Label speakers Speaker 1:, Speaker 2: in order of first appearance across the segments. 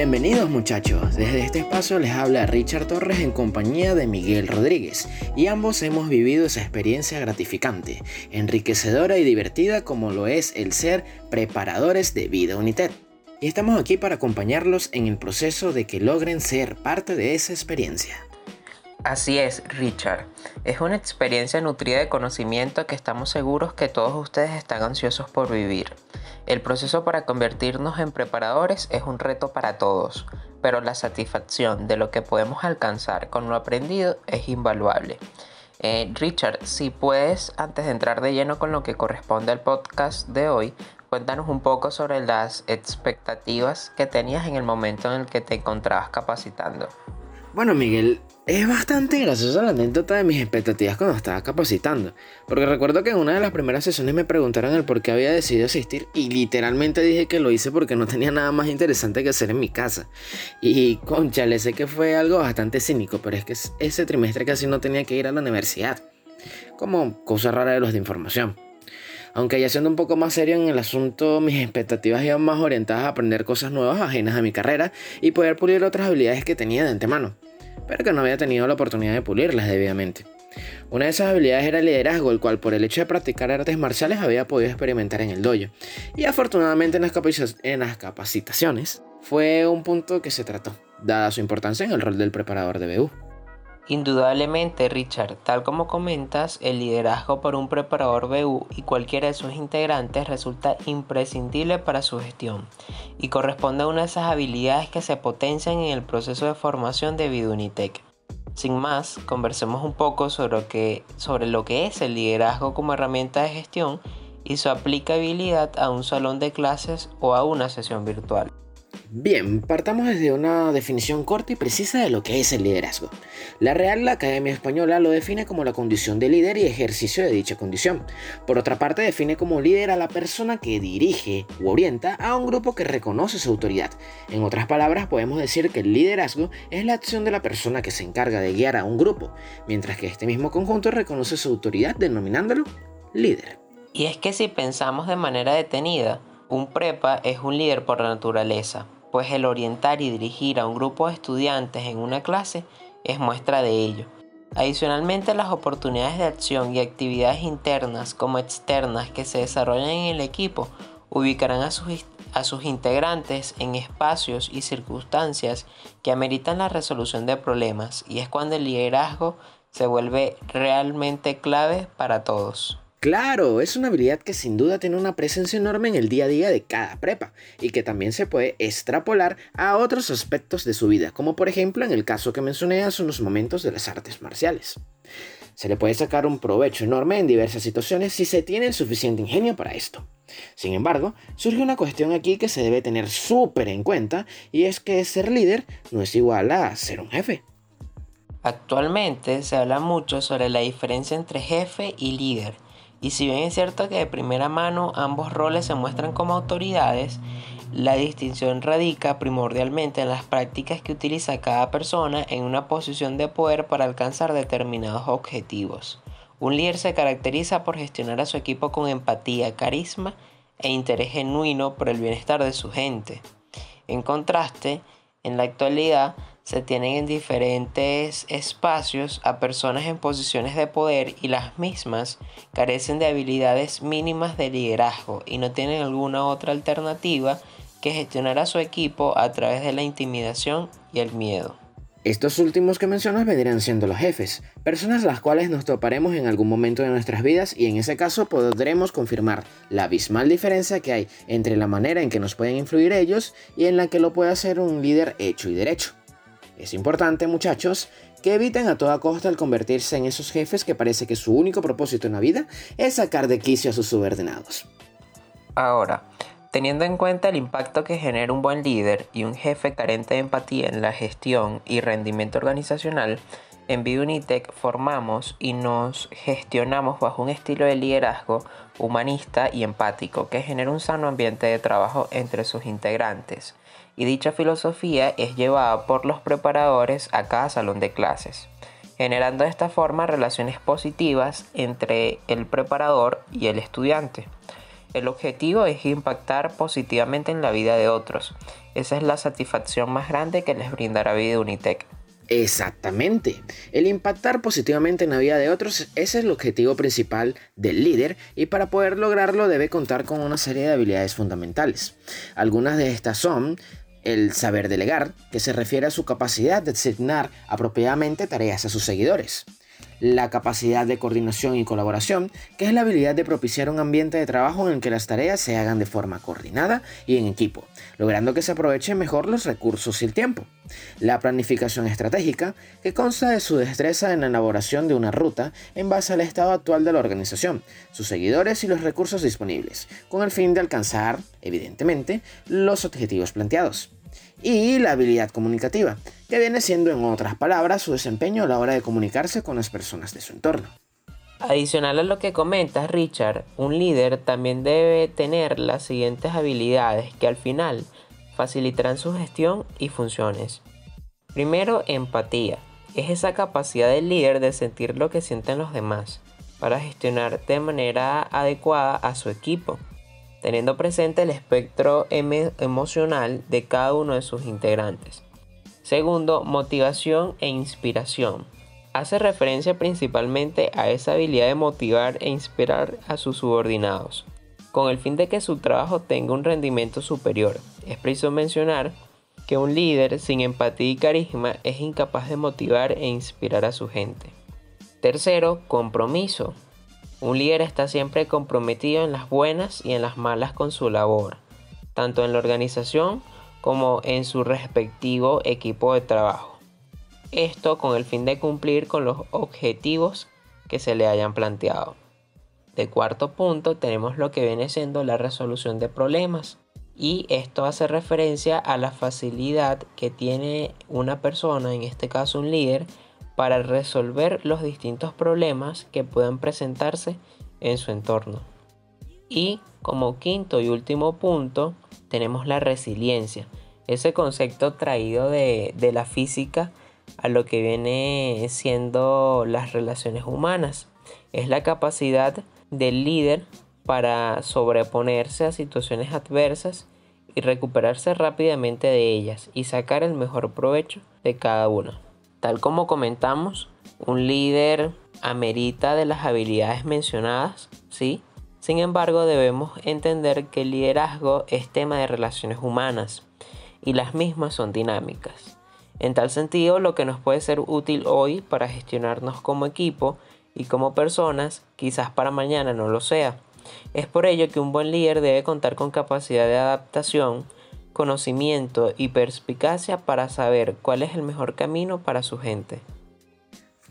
Speaker 1: Bienvenidos muchachos, desde este espacio les habla Richard Torres en compañía de Miguel Rodríguez y ambos hemos vivido esa experiencia gratificante, enriquecedora y divertida como lo es el ser preparadores de vida United. Y estamos aquí para acompañarlos en el proceso de que logren ser parte de esa experiencia.
Speaker 2: Así es, Richard. Es una experiencia nutrida de conocimiento que estamos seguros que todos ustedes están ansiosos por vivir. El proceso para convertirnos en preparadores es un reto para todos, pero la satisfacción de lo que podemos alcanzar con lo aprendido es invaluable. Eh, Richard, si puedes, antes de entrar de lleno con lo que corresponde al podcast de hoy, cuéntanos un poco sobre las expectativas que tenías en el momento en el que te encontrabas capacitando.
Speaker 1: Bueno, Miguel, es bastante graciosa la anécdota de mis expectativas cuando estaba capacitando, porque recuerdo que en una de las primeras sesiones me preguntaron el por qué había decidido asistir y literalmente dije que lo hice porque no tenía nada más interesante que hacer en mi casa. Y concha, le sé que fue algo bastante cínico, pero es que ese trimestre casi no tenía que ir a la universidad, como cosa rara de los de información. Aunque ya siendo un poco más serio en el asunto, mis expectativas iban más orientadas a aprender cosas nuevas ajenas a mi carrera y poder pulir otras habilidades que tenía de antemano, pero que no había tenido la oportunidad de pulirlas debidamente. Una de esas habilidades era el liderazgo, el cual por el hecho de practicar artes marciales había podido experimentar en el dojo. Y afortunadamente en las, en las capacitaciones fue un punto que se trató, dada su importancia en el rol del preparador de BU.
Speaker 2: Indudablemente, Richard, tal como comentas, el liderazgo por un preparador BU y cualquiera de sus integrantes resulta imprescindible para su gestión y corresponde a una de esas habilidades que se potencian en el proceso de formación de Vidunitec. Sin más, conversemos un poco sobre lo, que, sobre lo que es el liderazgo como herramienta de gestión y su aplicabilidad a un salón de clases o a una sesión virtual.
Speaker 1: Bien, partamos desde una definición corta y precisa de lo que es el liderazgo. La Real Academia Española lo define como la condición de líder y ejercicio de dicha condición. Por otra parte, define como líder a la persona que dirige u orienta a un grupo que reconoce su autoridad. En otras palabras, podemos decir que el liderazgo es la acción de la persona que se encarga de guiar a un grupo, mientras que este mismo conjunto reconoce su autoridad denominándolo líder.
Speaker 2: Y es que si pensamos de manera detenida, un prepa es un líder por naturaleza, pues el orientar y dirigir a un grupo de estudiantes en una clase es muestra de ello. Adicionalmente, las oportunidades de acción y actividades internas como externas que se desarrollan en el equipo ubicarán a sus, a sus integrantes en espacios y circunstancias que ameritan la resolución de problemas y es cuando el liderazgo se vuelve realmente clave para todos.
Speaker 1: Claro, es una habilidad que sin duda tiene una presencia enorme en el día a día de cada prepa y que también se puede extrapolar a otros aspectos de su vida, como por ejemplo en el caso que mencioné hace unos momentos de las artes marciales. Se le puede sacar un provecho enorme en diversas situaciones si se tiene el suficiente ingenio para esto. Sin embargo, surge una cuestión aquí que se debe tener súper en cuenta y es que ser líder no es igual a ser un jefe.
Speaker 2: Actualmente se habla mucho sobre la diferencia entre jefe y líder y si bien es cierto que de primera mano ambos roles se muestran como autoridades, la distinción radica primordialmente en las prácticas que utiliza cada persona en una posición de poder para alcanzar determinados objetivos. Un líder se caracteriza por gestionar a su equipo con empatía, carisma e interés genuino por el bienestar de su gente. En contraste, en la actualidad, se tienen en diferentes espacios a personas en posiciones de poder y las mismas carecen de habilidades mínimas de liderazgo y no tienen alguna otra alternativa que gestionar a su equipo a través de la intimidación y el miedo.
Speaker 1: Estos últimos que mencionas vendrían siendo los jefes, personas las cuales nos toparemos en algún momento de nuestras vidas y en ese caso podremos confirmar la abismal diferencia que hay entre la manera en que nos pueden influir ellos y en la que lo puede hacer un líder hecho y derecho. Es importante, muchachos, que eviten a toda costa el convertirse en esos jefes que parece que su único propósito en la vida es sacar de quicio a sus subordinados.
Speaker 2: Ahora, teniendo en cuenta el impacto que genera un buen líder y un jefe carente de empatía en la gestión y rendimiento organizacional, en Bidunitec formamos y nos gestionamos bajo un estilo de liderazgo humanista y empático que genera un sano ambiente de trabajo entre sus integrantes y dicha filosofía es llevada por los preparadores a cada salón de clases, generando de esta forma relaciones positivas entre el preparador y el estudiante. El objetivo es impactar positivamente en la vida de otros. Esa es la satisfacción más grande que les brindará Vida Unitec.
Speaker 1: Exactamente. El impactar positivamente en la vida de otros es el objetivo principal del líder y para poder lograrlo debe contar con una serie de habilidades fundamentales. Algunas de estas son el saber delegar, que se refiere a su capacidad de asignar apropiadamente tareas a sus seguidores la capacidad de coordinación y colaboración, que es la habilidad de propiciar un ambiente de trabajo en el que las tareas se hagan de forma coordinada y en equipo, logrando que se aprovechen mejor los recursos y el tiempo. La planificación estratégica, que consta de su destreza en la elaboración de una ruta en base al estado actual de la organización, sus seguidores y los recursos disponibles, con el fin de alcanzar, evidentemente, los objetivos planteados y la habilidad comunicativa, que viene siendo en otras palabras su desempeño a la hora de comunicarse con las personas de su entorno.
Speaker 2: Adicional a lo que comentas, Richard, un líder también debe tener las siguientes habilidades que al final facilitarán su gestión y funciones. Primero, empatía. Es esa capacidad del líder de sentir lo que sienten los demás para gestionar de manera adecuada a su equipo teniendo presente el espectro emocional de cada uno de sus integrantes. Segundo, motivación e inspiración. Hace referencia principalmente a esa habilidad de motivar e inspirar a sus subordinados, con el fin de que su trabajo tenga un rendimiento superior. Es preciso mencionar que un líder sin empatía y carisma es incapaz de motivar e inspirar a su gente. Tercero, compromiso. Un líder está siempre comprometido en las buenas y en las malas con su labor, tanto en la organización como en su respectivo equipo de trabajo. Esto con el fin de cumplir con los objetivos que se le hayan planteado. De cuarto punto tenemos lo que viene siendo la resolución de problemas y esto hace referencia a la facilidad que tiene una persona, en este caso un líder, para resolver los distintos problemas que puedan presentarse en su entorno. Y como quinto y último punto tenemos la resiliencia, ese concepto traído de, la física a lo que viene siendo las relaciones humanas. Es la capacidad del líder para sobreponerse a situaciones adversas y recuperarse rápidamente de ellas y sacar el mejor provecho de cada una. Tal como comentamos, un líder amerita de las habilidades mencionadas, ¿sí? Sin embargo, debemos entender que el liderazgo es tema de relaciones humanas y las mismas son dinámicas. En tal sentido, lo que nos puede ser útil hoy para gestionarnos como equipo y como personas, quizás para mañana no lo sea. Es por ello que un buen líder debe contar con capacidad de adaptación, conocimiento y perspicacia para saber cuál es el mejor camino para su gente.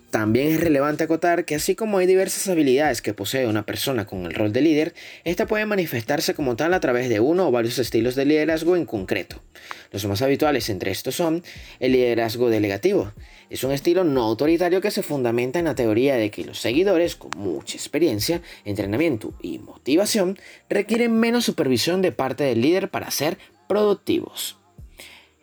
Speaker 1: También es relevante acotar que así como hay diversas habilidades que posee una persona con el rol de líder, esta puede manifestarse como tal a través de uno o varios estilos de liderazgo en concreto. Los más habituales entre estos son el liderazgo delegativo. Es un estilo no autoritario que se fundamenta en la teoría de que los seguidores con mucha experiencia, entrenamiento y motivación requieren menos supervisión de parte del líder para ser productivos.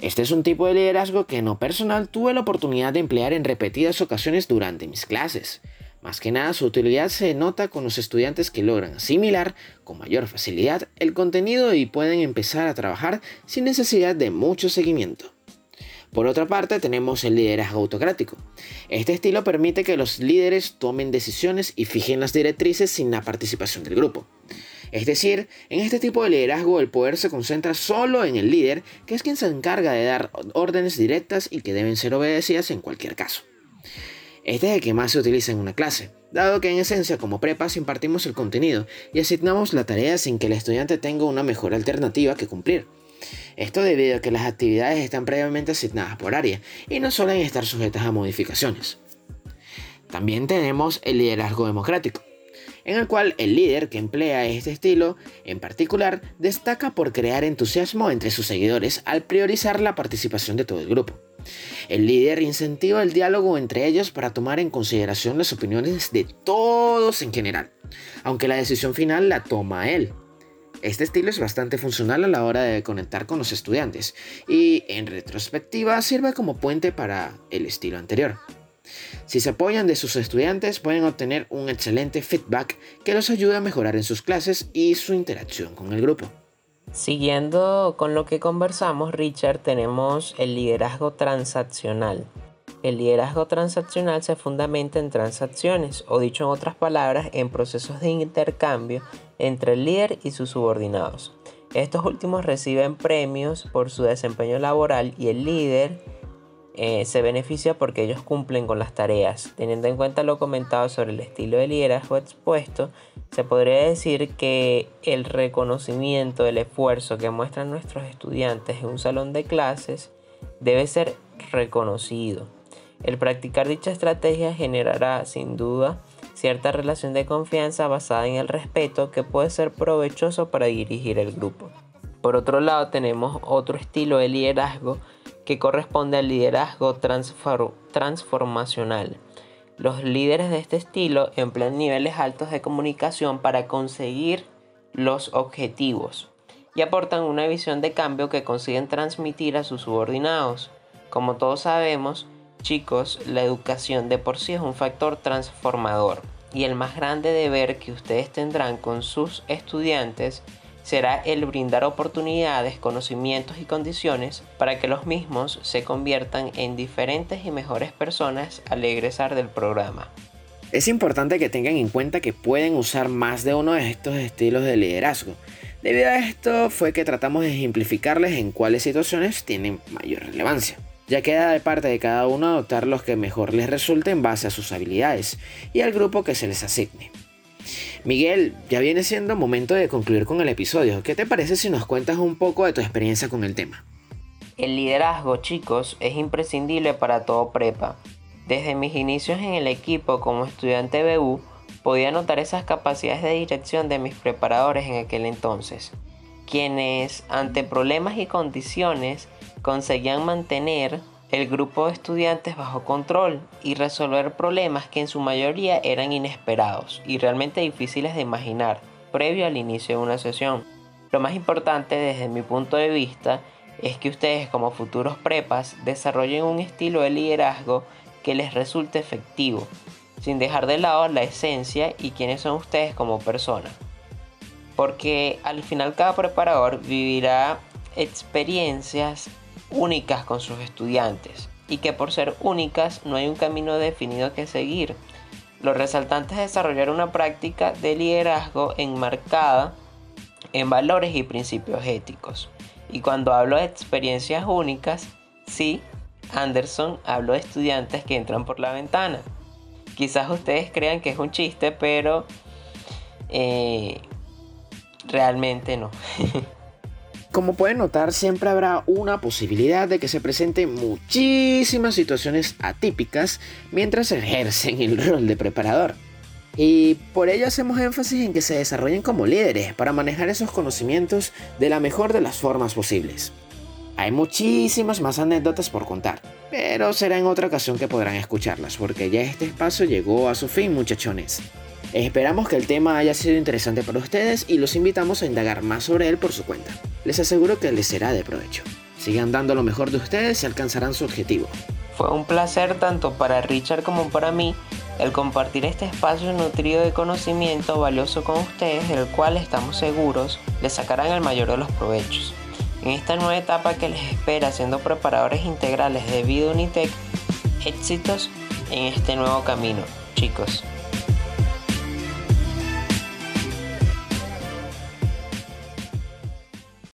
Speaker 1: Este es un tipo de liderazgo que en lo personal tuve la oportunidad de emplear en repetidas ocasiones durante mis clases. Más que nada su utilidad se nota con los estudiantes que logran asimilar con mayor facilidad el contenido y pueden empezar a trabajar sin necesidad de mucho seguimiento. Por otra parte tenemos el liderazgo autocrático. Este estilo permite que los líderes tomen decisiones y fijen las directrices sin la participación del grupo. Es decir, en este tipo de liderazgo el poder se concentra solo en el líder, que es quien se encarga de dar órdenes directas y que deben ser obedecidas en cualquier caso. Este es el que más se utiliza en una clase, dado que en esencia como prepas impartimos el contenido y asignamos la tarea sin que el estudiante tenga una mejor alternativa que cumplir. Esto debido a que las actividades están previamente asignadas por área y no suelen estar sujetas a modificaciones. También tenemos el liderazgo democrático, en el cual el líder que emplea este estilo en particular destaca por crear entusiasmo entre sus seguidores al priorizar la participación de todo el grupo. El líder incentiva el diálogo entre ellos para tomar en consideración las opiniones de todos en general, aunque la decisión final la toma él. Este estilo es bastante funcional a la hora de conectar con los estudiantes y en retrospectiva sirve como puente para el estilo anterior. Si se apoyan de sus estudiantes pueden obtener un excelente feedback que los ayuda a mejorar en sus clases y su interacción con el grupo.
Speaker 2: Siguiendo con lo que conversamos, Richard, tenemos el liderazgo transaccional. El liderazgo transaccional se fundamenta en transacciones, o dicho en otras palabras, en procesos de intercambio entre el líder y sus subordinados. Estos últimos reciben premios por su desempeño laboral y el líder eh, se beneficia porque ellos cumplen con las tareas. Teniendo en cuenta lo comentado sobre el estilo de liderazgo expuesto, se podría decir que el reconocimiento del esfuerzo que muestran nuestros estudiantes en un salón de clases debe ser reconocido. El practicar dicha estrategia generará sin duda cierta relación de confianza basada en el respeto que puede ser provechoso para dirigir el grupo. Por otro lado tenemos otro estilo de liderazgo que corresponde al liderazgo transformacional. Los líderes de este estilo emplean niveles altos de comunicación para conseguir los objetivos y aportan una visión de cambio que consiguen transmitir a sus subordinados. Como todos sabemos, chicos, la educación de por sí es un factor transformador y el más grande deber que ustedes tendrán con sus estudiantes será el brindar oportunidades, conocimientos y condiciones para que los mismos se conviertan en diferentes y mejores personas al egresar del programa.
Speaker 1: Es importante que tengan en cuenta que pueden usar más de uno de estos estilos de liderazgo. Debido a esto fue que tratamos de ejemplificarles en cuáles situaciones tienen mayor relevancia. Ya queda de parte de cada uno adoptar los que mejor les resulte en base a sus habilidades y al grupo que se les asigne. Miguel, ya viene siendo momento de concluir con el episodio. ¿Qué te parece si nos cuentas un poco de tu experiencia con el tema?
Speaker 2: El liderazgo, chicos, es imprescindible para todo prepa. Desde mis inicios en el equipo como estudiante BU, podía notar esas capacidades de dirección de mis preparadores en aquel entonces, quienes ante problemas y condiciones conseguían mantener el grupo de estudiantes bajo control y resolver problemas que en su mayoría eran inesperados y realmente difíciles de imaginar previo al inicio de una sesión. Lo más importante desde mi punto de vista es que ustedes como futuros prepas desarrollen un estilo de liderazgo que les resulte efectivo, sin dejar de lado la esencia y quiénes son ustedes como persona. Porque al final cada preparador vivirá experiencias únicas con sus estudiantes y que por ser únicas no hay un camino definido que seguir. Lo resaltante es desarrollar una práctica de liderazgo enmarcada en valores y principios éticos. Y cuando hablo de experiencias únicas, sí, Anderson habló de estudiantes que entran por la ventana. Quizás ustedes crean que es un chiste, pero eh, realmente no.
Speaker 1: Como pueden notar, siempre habrá una posibilidad de que se presenten muchísimas situaciones atípicas mientras ejercen el rol de preparador. Y por ello hacemos énfasis en que se desarrollen como líderes para manejar esos conocimientos de la mejor de las formas posibles. Hay muchísimas más anécdotas por contar, pero será en otra ocasión que podrán escucharlas, porque ya este espacio llegó a su fin, muchachones. Esperamos que el tema haya sido interesante para ustedes y los invitamos a indagar más sobre él por su cuenta. Les aseguro que les será de provecho. Sigan dando lo mejor de ustedes y alcanzarán su objetivo.
Speaker 2: Fue un placer tanto para Richard como para mí el compartir este espacio nutrido de conocimiento valioso con ustedes, del cual estamos seguros les sacarán el mayor de los provechos. En esta nueva etapa que les espera siendo preparadores integrales de Vida Unitec, éxitos en este nuevo camino, chicos.